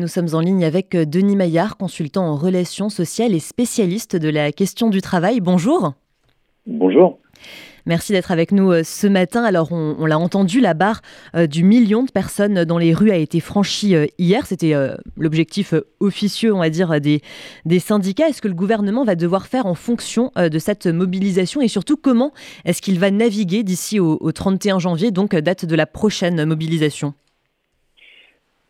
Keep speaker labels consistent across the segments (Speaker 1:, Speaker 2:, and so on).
Speaker 1: Nous sommes en ligne avec euh, Denis Maillard, consultant en relations sociales et spécialiste de la question du travail. Bonjour.
Speaker 2: Bonjour.
Speaker 1: Merci d'être avec nous euh, ce matin. Alors, on, l'a entendu, la barre euh, du million de personnes dans les rues a été franchie hier. C'était l'objectif officieux, on va dire, des, des syndicats. Est-ce que le gouvernement va devoir faire en fonction de cette mobilisation? Et surtout comment est-ce qu'il va naviguer d'ici au, au 31 janvier, donc date de la prochaine mobilisation?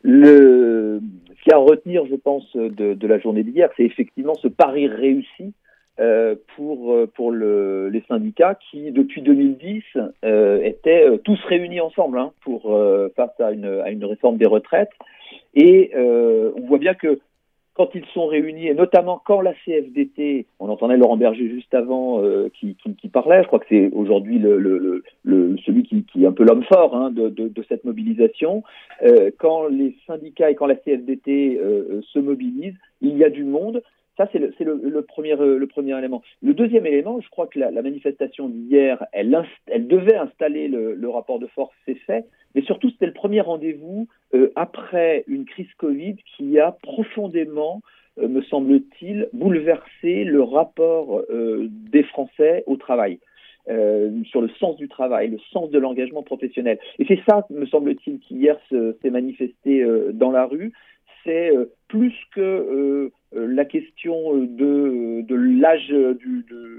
Speaker 2: Le, ce qu'il y a à retenir, je pense, de, de la journée d'hier, c'est effectivement ce pari réussi euh, pour, pour le, les syndicats qui, depuis 2010, euh, étaient euh, tous réunis ensemble hein, pour face à une, à une réforme des retraites. Et on voit bien que quand ils sont réunis, et notamment quand la CFDT, on entendait Laurent Berger juste avant euh, qui, parlait, je crois que c'est aujourd'hui celui qui, est un peu l'homme fort hein, de, cette mobilisation, euh, quand les syndicats et quand la CFDT euh, se mobilisent, il y a du monde. Ça, c'est le, le, premier, élément. Le deuxième élément, je crois que la, manifestation d'hier, elle, devait installer le, rapport de force, c'est fait, mais surtout, c'était le premier rendez-vous euh, après une crise Covid qui a profondément, euh, me semble-t-il, bouleversé le rapport euh, des Français au travail. sur le sens du travail, le sens de l'engagement professionnel. Et c'est ça, me semble-t-il, qui hier s'est manifesté dans la rue. C'est plus que question de, de l'âge de,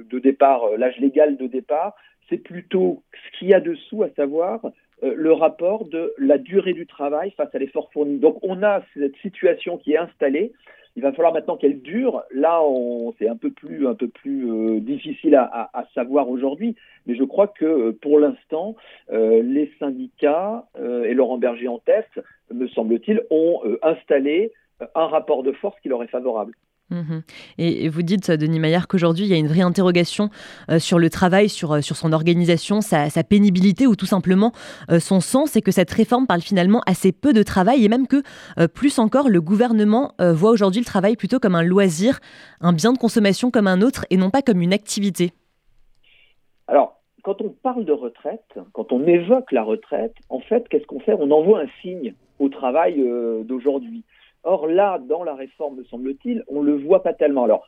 Speaker 2: de, départ, l'âge légal de départ, c'est plutôt ce qu'il y a dessous, à savoir euh, le rapport de la durée du travail face à l'effort fourni. Donc on a cette situation qui est installée. Il va falloir maintenant qu'elle dure. Là, c'est un peu plus, euh, difficile à, savoir aujourd'hui, mais je crois que euh, pour l'instant, les syndicats et Laurent Berger en tête, me semble-t-il, ont installé un rapport de force qui leur est favorable.
Speaker 1: Mhm. Et, vous dites, Denis Maillard, qu'aujourd'hui, il y a une vraie interrogation euh, sur le travail, sur, euh, son organisation, sa, pénibilité ou tout simplement euh, son sens, et que cette réforme parle finalement assez peu de travail, et même que, plus encore, le gouvernement voit aujourd'hui le travail plutôt comme un loisir, un bien de consommation comme un autre, et non pas comme une activité.
Speaker 2: Alors, quand on parle de retraite, quand on évoque la retraite, en fait, qu'est-ce qu'on fait? On envoie un signe au travail d'aujourd'hui. Or là, dans la réforme, me semble-t-il, on le voit pas tellement. Alors,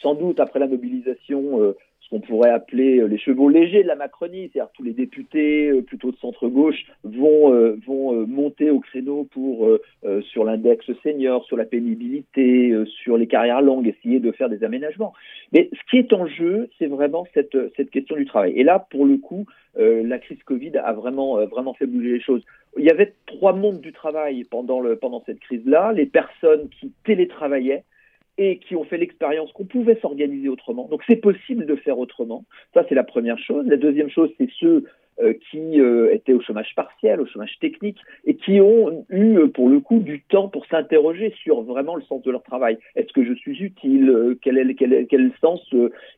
Speaker 2: sans doute après la mobilisation, euh, qu'on pourrait appeler euh, les chevaux légers de la Macronie, c'est-à-dire tous les députés euh, plutôt de centre-gauche vont, vont monter au créneau pour sur l'index senior, sur la pénibilité, sur les carrières longues, essayer de faire des aménagements. Mais ce qui est en jeu, c'est vraiment cette, cette question du travail. Et là, pour le coup, la crise Covid a vraiment, vraiment fait bouger les choses il y avait trois mondes du travail pendant, le, pendant cette crise-là. Les personnes qui télétravaillaient et qui ont fait l'expérience qu'on pouvait s'organiser autrement. Donc c'est possible de faire autrement. Ça, c'est la première chose. La deuxième chose, c'est ceux euh, qui euh, étaient au chômage partiel, au chômage technique, et qui ont eu, euh, pour le coup, du temps pour s'interroger sur vraiment le sens de leur travail. Est-ce que je suis utile? Quel, est, quel, quel le sens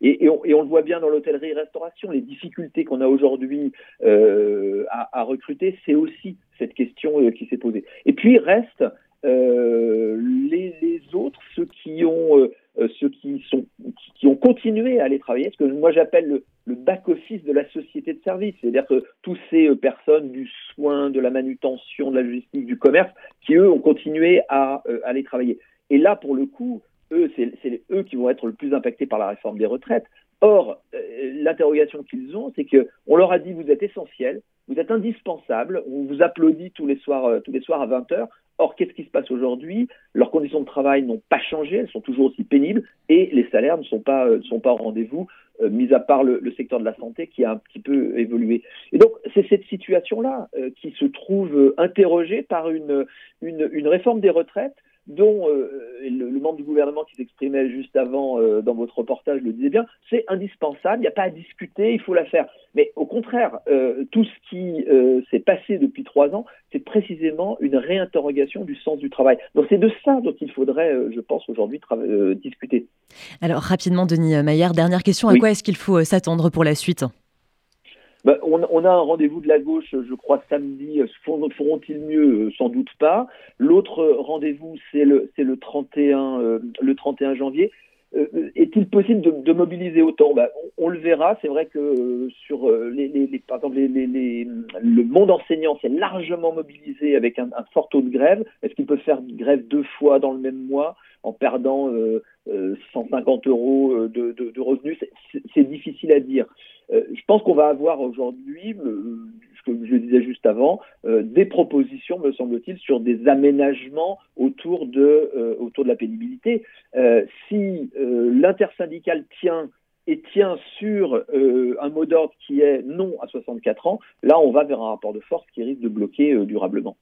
Speaker 2: et, et, on, et, on, le voit bien dans l'hôtellerie-restauration, les difficultés qu'on a aujourd'hui à, à, recruter, c'est aussi cette question qui s'est posée. Et puis reste les, les, autres, ceux qui ont ceux qui sont qui ont continué à aller travailler, ce que moi j'appelle le, le back-office de la société de service, c'est-à-dire que tous ces euh, personnes du soin, de la manutention, de la logistique, du commerce, qui eux ont continué à euh, aller travailler. Et là, pour le coup, eux, c'est eux qui vont être le plus impactés par la réforme des retraites. Or, euh, l'interrogation qu'ils ont, c'est que on leur a dit vous êtes essentiel, vous êtes indispensable, on vous applaudit tous les soirs, tous les soirs à 20 heures. Or, qu'est-ce qui se passe aujourd'hui? Leurs conditions de travail n'ont pas changé, elles sont toujours aussi pénibles et les salaires ne sont pas, pas au rendez-vous. Euh, mis à part le, secteur de la santé qui a un petit peu évolué. Et donc, c'est cette situation-là euh, qui se trouve euh, interrogée par une, réforme des retraites dont le, membre du gouvernement qui s'exprimait juste avant dans votre reportage le disait bien, c'est indispensable, il n'y a pas à discuter, il faut la faire. Mais au contraire, tout ce qui s'est passé depuis trois ans, c'est précisément une réinterrogation du sens du travail. Donc c'est de ça dont il faudrait, je pense, aujourd'hui discuter.
Speaker 1: Alors rapidement, Denis Maillard, dernière question, à quoi est-ce qu'il faut euh, s'attendre pour la suite?
Speaker 2: Bah, on, a un rendez-vous de la gauche, je crois, samedi. Feront-ils mieux? Euh, Sans doute pas. L'autre rendez-vous, c'est le, le, 31, le 31 janvier. est-il possible de, mobiliser autant? Ben, on, le verra. C'est vrai que sur les, par exemple, le monde enseignant s'est largement mobilisé avec un, fort taux de grève. Est-ce qu'il peut faire grève deux fois dans le même mois en perdant 150 euros de revenus? C'est difficile à dire. Pense qu'on va avoir aujourd'hui ce que je disais juste avant, euh, des propositions, me semble-t-il, sur des aménagements autour de, euh, la pénibilité. Euh, si l'intersyndical tient et tient sur un mot d'ordre qui est non à 64 ans, là on va vers un rapport de force qui risque de bloquer durablement.